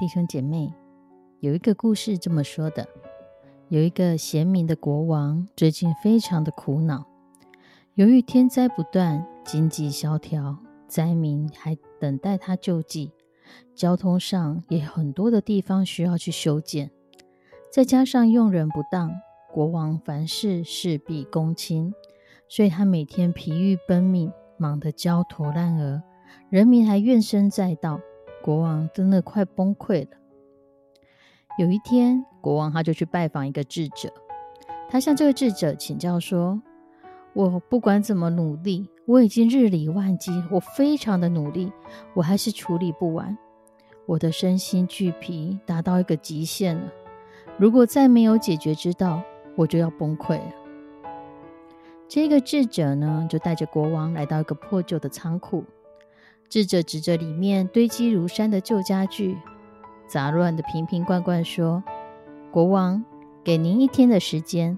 弟兄姐妹，有一个故事这么说的：有一个贤明的国王，最近非常的苦恼。由于天灾不断，经济萧条，灾民还等待他救济，交通上也很多的地方需要去修建，再加上用人不当，国王凡事事必躬亲，所以他每天疲于奔命，忙得焦头烂额，人民还怨声载道。国王真的快崩溃了。有一天，国王他就去拜访一个智者，他向这个智者请教说：“我不管怎么努力，我已经日理万机，我非常的努力，我还是处理不完。我的身心俱疲，达到一个极限了。如果再没有解决之道，我就要崩溃了。”这个智者呢，就带着国王来到一个破旧的仓库。智者指着里面堆积如山的旧家具，杂乱的瓶瓶罐罐，说：“国王，给您一天的时间，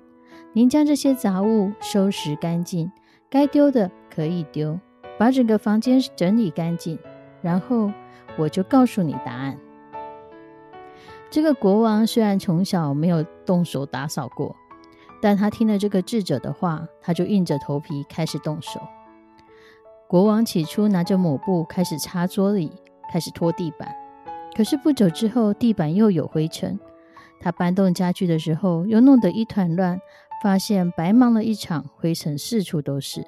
您将这些杂物收拾干净，该丢的可以丢，把整个房间整理干净，然后我就告诉你答案。”这个国王虽然从小没有动手打扫过，但他听了这个智者的话，他就硬着头皮开始动手。国王起初拿着抹布开始擦桌椅，开始拖地板。可是不久之后，地板又有灰尘。他搬动家具的时候，又弄得一团乱，发现白忙了一场，灰尘四处都是。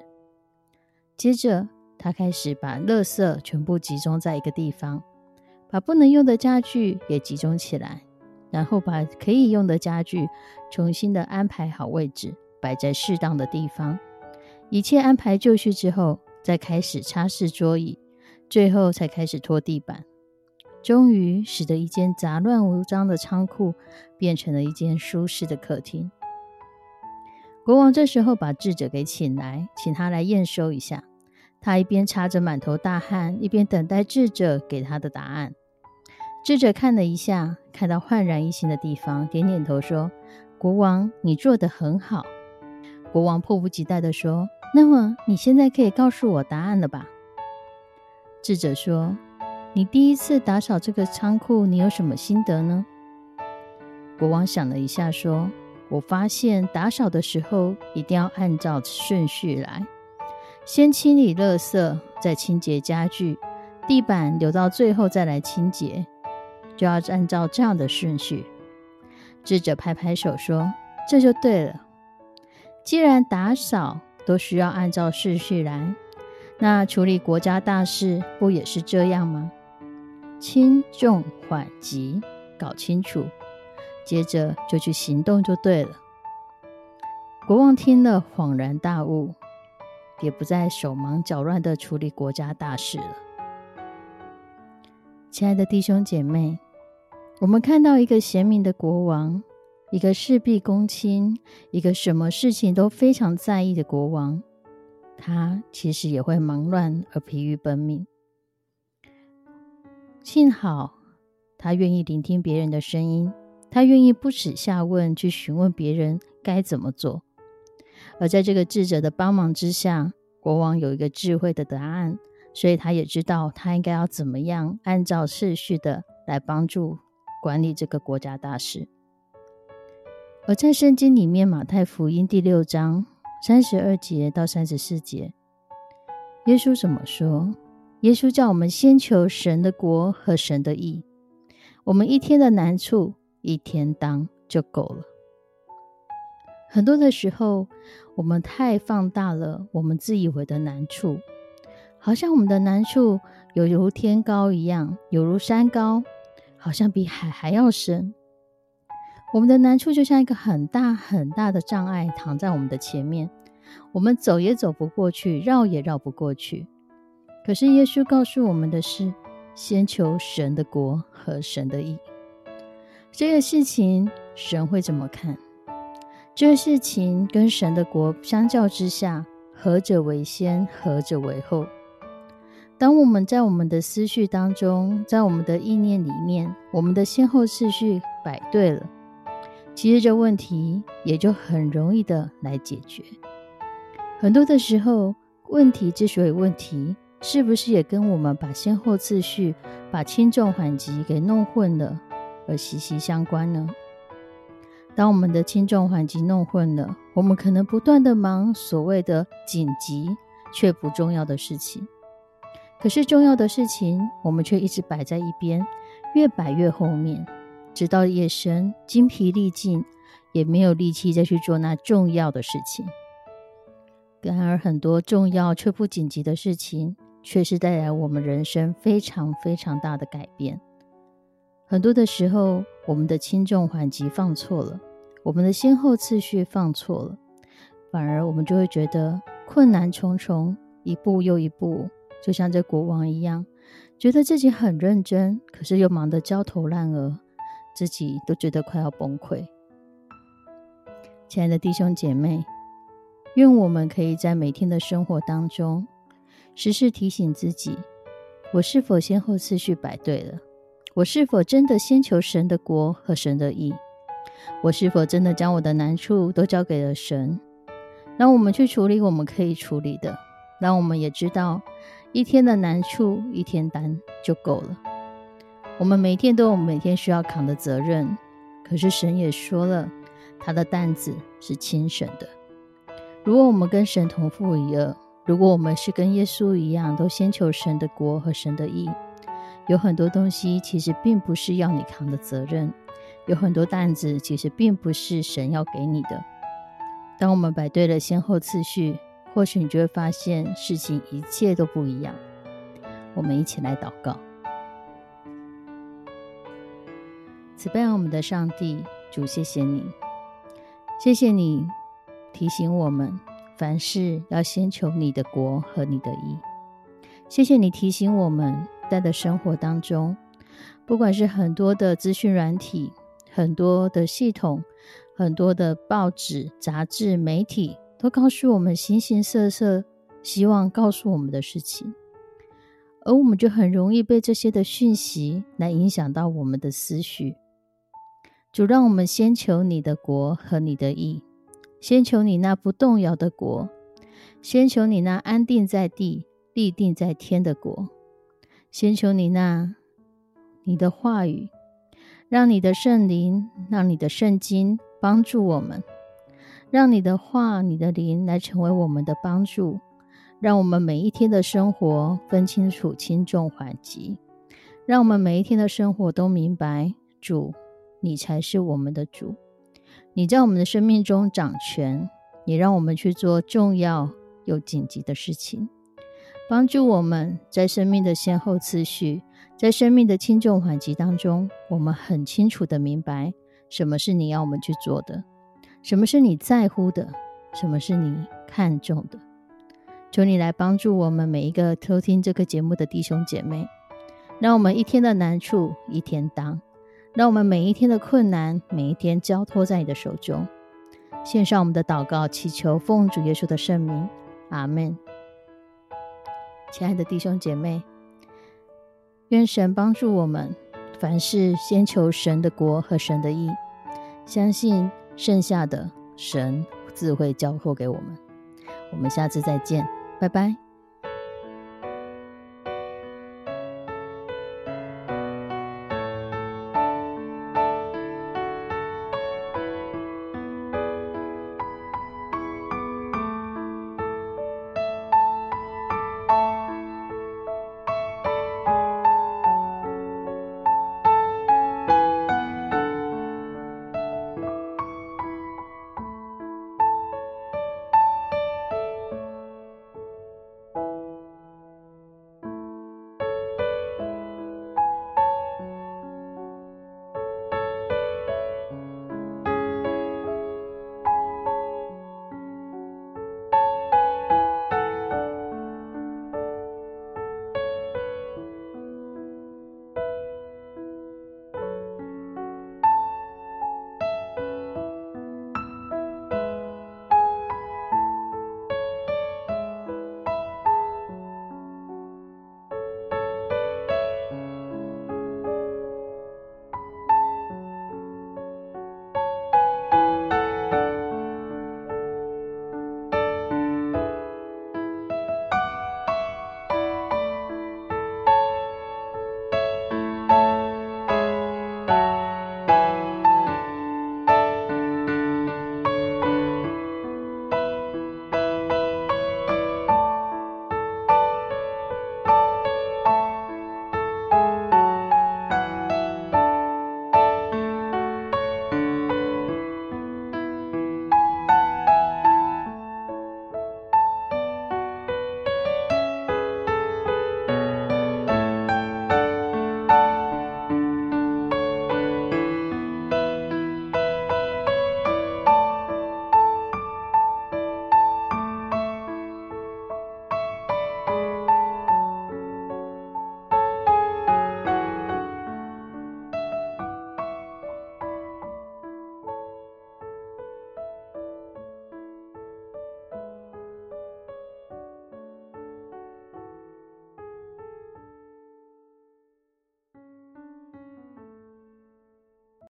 接着，他开始把垃圾全部集中在一个地方，把不能用的家具也集中起来，然后把可以用的家具重新的安排好位置，摆在适当的地方。一切安排就绪之后。再开始擦拭桌椅，最后才开始拖地板，终于使得一间杂乱无章的仓库变成了一间舒适的客厅。国王这时候把智者给请来，请他来验收一下。他一边擦着满头大汗，一边等待智者给他的答案。智者看了一下，看到焕然一新的地方，点点头说：“国王，你做的很好。”国王迫不及待地说。那么你现在可以告诉我答案了吧？智者说：“你第一次打扫这个仓库，你有什么心得呢？”国王想了一下，说：“我发现打扫的时候一定要按照顺序来，先清理垃圾，再清洁家具，地板留到最后再来清洁，就要按照这样的顺序。”智者拍拍手说：“这就对了。既然打扫。”都需要按照顺序来，那处理国家大事不也是这样吗？轻重缓急搞清楚，接着就去行动就对了。国王听了恍然大悟，也不再手忙脚乱的处理国家大事了。亲爱的弟兄姐妹，我们看到一个贤明的国王。一个事必躬亲，一个什么事情都非常在意的国王，他其实也会忙乱而疲于奔命。幸好他愿意聆听别人的声音，他愿意不耻下问去询问别人该怎么做。而在这个智者的帮忙之下，国王有一个智慧的答案，所以他也知道他应该要怎么样按照次序的来帮助管理这个国家大事。而在圣经里面，《马太福音》第六章三十二节到三十四节，耶稣怎么说？耶稣叫我们先求神的国和神的义，我们一天的难处一天当就够了。很多的时候，我们太放大了我们自以为的难处，好像我们的难处有如天高一样，有如山高，好像比海还要深。我们的难处就像一个很大很大的障碍躺在我们的前面，我们走也走不过去，绕也绕不过去。可是耶稣告诉我们的是：先求神的国和神的义。这个事情神会怎么看？这个事情跟神的国相较之下，何者为先，何者为后？当我们在我们的思绪当中，在我们的意念里面，我们的先后次序摆对了，其实这问题也就很容易的来解决。很多的时候，问题之所以问题，是不是也跟我们把先后次序、把轻重缓急给弄混了而息息相关呢？当我们的轻重缓急弄混了，我们可能不断的忙所谓的紧急却不重要的事情，可是重要的事情我们却一直摆在一边，越摆越后面，直到夜深精疲力尽，也没有力气再去做那重要的事情。然而，很多重要却不紧急的事情，却是带来我们人生非常非常大的改变。很多的时候，我们的轻重缓急放错了，我们的先后次序放错了，反而我们就会觉得困难重重，一步又一步，就像这国王一样，觉得自己很认真，可是又忙得焦头烂额，自己都觉得快要崩溃。亲爱的弟兄姐妹，愿我们可以在每天的生活当中，时时提醒自己：我是否先后次序摆对了？我是否真的先求神的国和神的意？我是否真的将我的难处都交给了神，让我们去处理我们可以处理的？让我们也知道，一天的难处一天担就够了。我们每天都有每天需要扛的责任，可是神也说了，他的担子是轻省的。如果我们跟神同负一二，如果我们是跟耶稣一样，都先求神的国和神的义。有很多东西其实并不是要你扛的责任，有很多担子其实并不是神要给你的。当我们摆对了先后次序，或许你就会发现事情一切都不一样。我们一起来祷告：慈悲我们的上帝，主，谢谢你，谢谢你提醒我们凡事要先求你的国和你的意。谢谢你提醒我们。在的生活当中，不管是很多的资讯软体、很多的系统、很多的报纸、杂志、媒体，都告诉我们形形色色希望告诉我们的事情，而我们就很容易被这些的讯息来影响到我们的思绪。主，让我们先求你的国和你的义，先求你那不动摇的国，先求你那安定在地、立定在天的国。先求你那你的话语，让你的圣灵，让你的圣经帮助我们，让你的话、你的灵来成为我们的帮助，让我们每一天的生活分清楚轻重缓急，让我们每一天的生活都明白主，你才是我们的主，你在我们的生命中掌权，也让我们去做重要又紧急的事情。帮助我们在生命的先后次序，在生命的轻重缓急当中，我们很清楚的明白什么是你要我们去做的，什么是你在乎的，什么是你看重的。求你来帮助我们每一个偷听这个节目的弟兄姐妹，让我们一天的难处一天当，让我们每一天的困难每一天交托在你的手中。献上我们的祷告，祈求奉主耶稣的圣名，阿门。亲爱的弟兄姐妹，愿神帮助我们，凡事先求神的国和神的义，相信剩下的神自会交托给我们。我们下次再见，拜拜。